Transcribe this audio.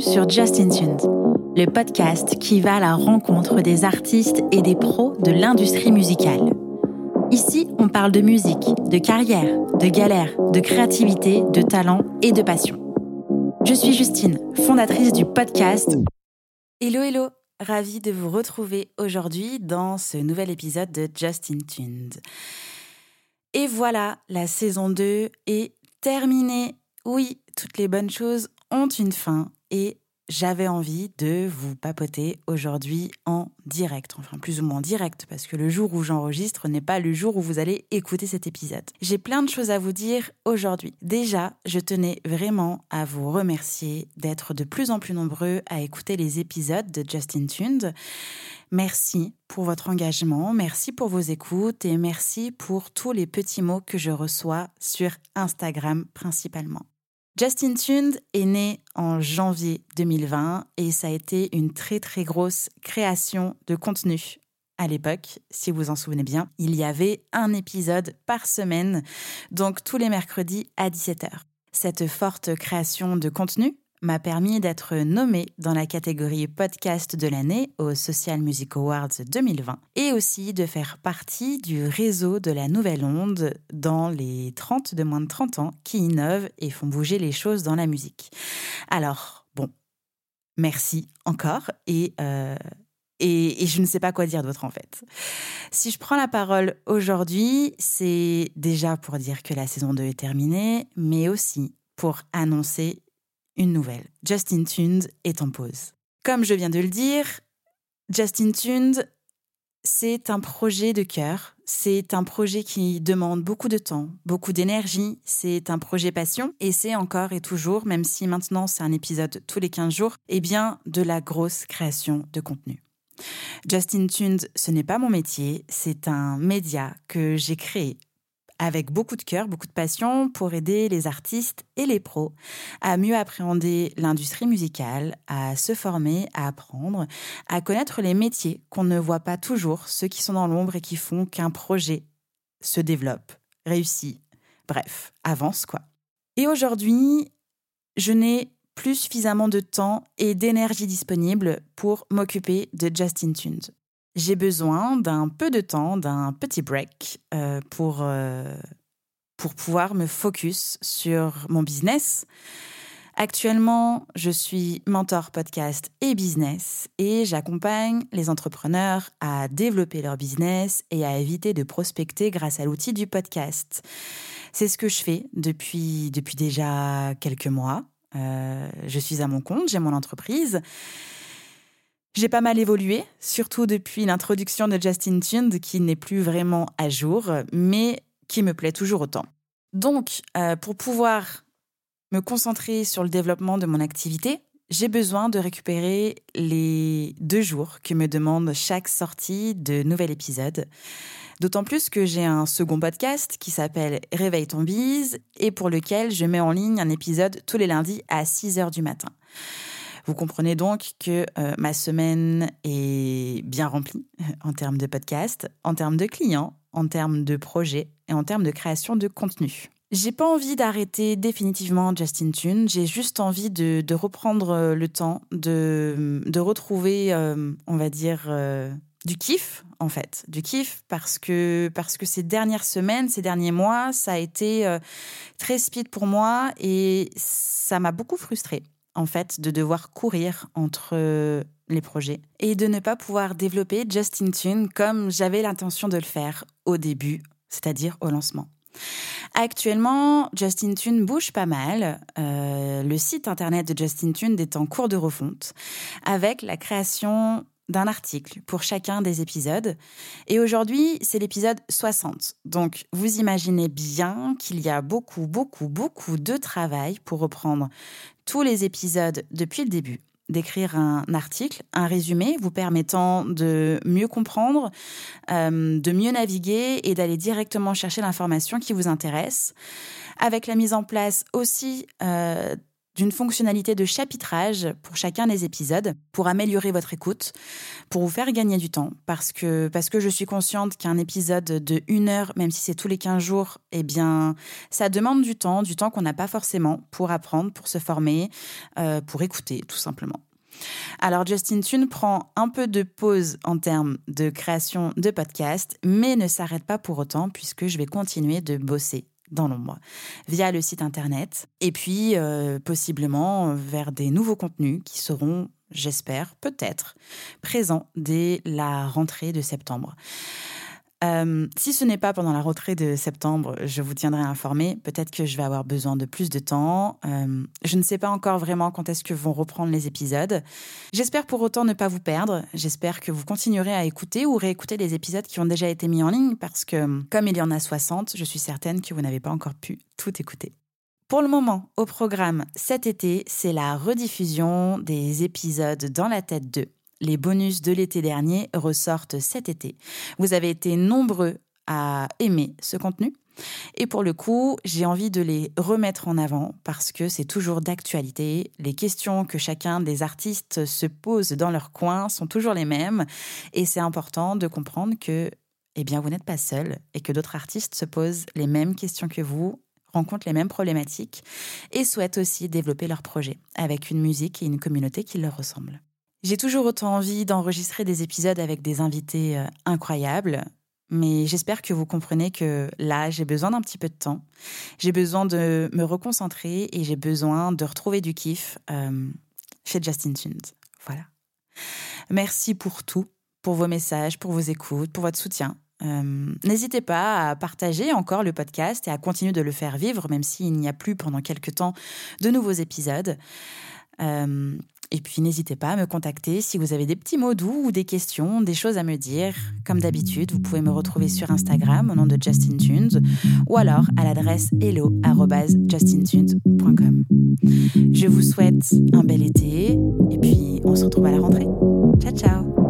sur Justin Tunes, le podcast qui va à la rencontre des artistes et des pros de l'industrie musicale. Ici, on parle de musique, de carrière, de galère, de créativité, de talent et de passion. Je suis Justine, fondatrice du podcast. Hello, hello, ravie de vous retrouver aujourd'hui dans ce nouvel épisode de Justin Tunes. Et voilà, la saison 2 est terminée. Oui, toutes les bonnes choses ont une fin et j'avais envie de vous papoter aujourd'hui en direct, enfin plus ou moins direct, parce que le jour où j'enregistre n'est pas le jour où vous allez écouter cet épisode. J'ai plein de choses à vous dire aujourd'hui. Déjà, je tenais vraiment à vous remercier d'être de plus en plus nombreux à écouter les épisodes de Justin Tuned. Merci pour votre engagement, merci pour vos écoutes et merci pour tous les petits mots que je reçois sur Instagram principalement. Justin Tund est né en janvier 2020 et ça a été une très très grosse création de contenu. À l'époque, si vous en souvenez bien, il y avait un épisode par semaine, donc tous les mercredis à 17h. Cette forte création de contenu m'a permis d'être nommé dans la catégorie podcast de l'année au Social Music Awards 2020 et aussi de faire partie du réseau de la Nouvelle Onde dans les 30 de moins de 30 ans qui innovent et font bouger les choses dans la musique. Alors, bon, merci encore et, euh, et, et, je ne sais pas quoi dire d'autre en fait. Si je prends la parole aujourd'hui, c'est déjà pour dire que la saison 2 est terminée, mais aussi pour annoncer une nouvelle. Justin Tunes est en pause. Comme je viens de le dire, Justin Tunes, c'est un projet de cœur. C'est un projet qui demande beaucoup de temps, beaucoup d'énergie. C'est un projet passion et c'est encore et toujours, même si maintenant c'est un épisode tous les 15 jours, eh bien de la grosse création de contenu. Justin Tunes, ce n'est pas mon métier, c'est un média que j'ai créé avec beaucoup de cœur, beaucoup de passion pour aider les artistes et les pros à mieux appréhender l'industrie musicale, à se former, à apprendre, à connaître les métiers qu'on ne voit pas toujours, ceux qui sont dans l'ombre et qui font qu'un projet se développe, réussit, bref, avance quoi. Et aujourd'hui, je n'ai plus suffisamment de temps et d'énergie disponible pour m'occuper de Justin Tunes j'ai besoin d'un peu de temps, d'un petit break euh, pour, euh, pour pouvoir me focus sur mon business. Actuellement, je suis mentor podcast et business et j'accompagne les entrepreneurs à développer leur business et à éviter de prospecter grâce à l'outil du podcast. C'est ce que je fais depuis, depuis déjà quelques mois. Euh, je suis à mon compte, j'ai mon entreprise. J'ai pas mal évolué, surtout depuis l'introduction de Justin Tund, qui n'est plus vraiment à jour, mais qui me plaît toujours autant. Donc, euh, pour pouvoir me concentrer sur le développement de mon activité, j'ai besoin de récupérer les deux jours que me demande chaque sortie de nouvel épisode. D'autant plus que j'ai un second podcast qui s'appelle Réveille ton bise et pour lequel je mets en ligne un épisode tous les lundis à 6 heures du matin. Vous comprenez donc que euh, ma semaine est bien remplie en termes de podcast, en termes de clients, en termes de projets et en termes de création de contenu. J'ai pas envie d'arrêter définitivement Justin Tune, j'ai juste envie de, reprendre euh, le temps, de, retrouver, euh, on va dire, du kiff en fait, du kiff parce que parce que ces dernières semaines, ces derniers mois, ça a été très speed pour moi et ça m'a beaucoup frustrée en fait, de devoir courir entre euh, les projets et de ne pas pouvoir développer Justin Tune comme j'avais l'intention de le faire au début, c'est-à-dire au lancement. Actuellement, Justin Tune bouge pas mal. Euh, le site internet de Justin Tune est en cours de refonte avec la création d'un article pour chacun des épisodes. Et aujourd'hui, c'est l'épisode 60. Donc, vous imaginez bien qu'il y a beaucoup, beaucoup, beaucoup de travail pour reprendre tous les épisodes depuis le début d'écrire un article, un résumé vous permettant de mieux comprendre, euh, de mieux naviguer et d'aller directement chercher l'information qui vous intéresse, avec la mise en place aussi euh, d'une fonctionnalité de chapitrage pour chacun des épisodes, pour améliorer votre écoute, pour vous faire gagner du temps, parce que, parce que je suis consciente qu'un épisode de une heure, même si c'est tous les 15 jours, eh bien, ça demande du temps, du temps qu'on n'a pas forcément pour apprendre, pour se former, euh, pour écouter, tout simplement. Alors Justin Tune prend un peu de pause en termes de création de podcast, mais ne s'arrête pas pour autant puisque je vais continuer de bosser dans l'ombre via le site internet et puis euh, possiblement vers des nouveaux contenus qui seront j'espère peut-être présents dès la rentrée de septembre. Euh, si ce n'est pas pendant la rentrée de septembre, je vous tiendrai informé. Peut-être que je vais avoir besoin de plus de temps. Euh, je ne sais pas encore vraiment quand est-ce que vont reprendre les épisodes. J'espère pour autant ne pas vous perdre. J'espère que vous continuerez à écouter ou réécouter les épisodes qui ont déjà été mis en ligne parce que comme il y en a 60, je suis certaine que vous n'avez pas encore pu tout écouter. Pour le moment, au programme cet été, c'est la rediffusion des épisodes dans la tête 2 les bonus de l'été dernier ressortent cet été. Vous avez été nombreux à aimer ce contenu. Et pour le coup, j'ai envie de les remettre en avant parce que c'est toujours d'actualité. Les questions que chacun des artistes se pose dans leur coin sont toujours les mêmes. Et c'est important de comprendre que, eh bien, vous n'êtes pas seul et que d'autres artistes se posent les mêmes questions que vous, rencontrent les mêmes problématiques et souhaitent aussi développer leur projet avec une musique et une communauté qui leur ressemblent. J'ai toujours autant envie d'enregistrer des épisodes avec des invités euh, incroyables, mais j'espère que vous comprenez que là, j'ai besoin d'un petit peu de temps. J'ai besoin de me reconcentrer et j'ai besoin de retrouver du kiff euh, chez Justin Tunes. Voilà. Merci pour tout, pour vos messages, pour vos écoutes, pour votre soutien. Euh, n'hésitez pas à partager encore le podcast et à continuer de le faire vivre, même s'il n'y a plus pendant quelques temps de nouveaux épisodes. Et puis n'hésitez pas à me contacter si vous avez des petits mots doux ou des questions, des choses à me dire. Comme d'habitude, vous pouvez me retrouver sur Instagram au nom de Justin Tunes ou alors à l'adresse hello@justintunes.com. Je vous souhaite un bel été et puis on se retrouve à la rentrée. Ciao ciao.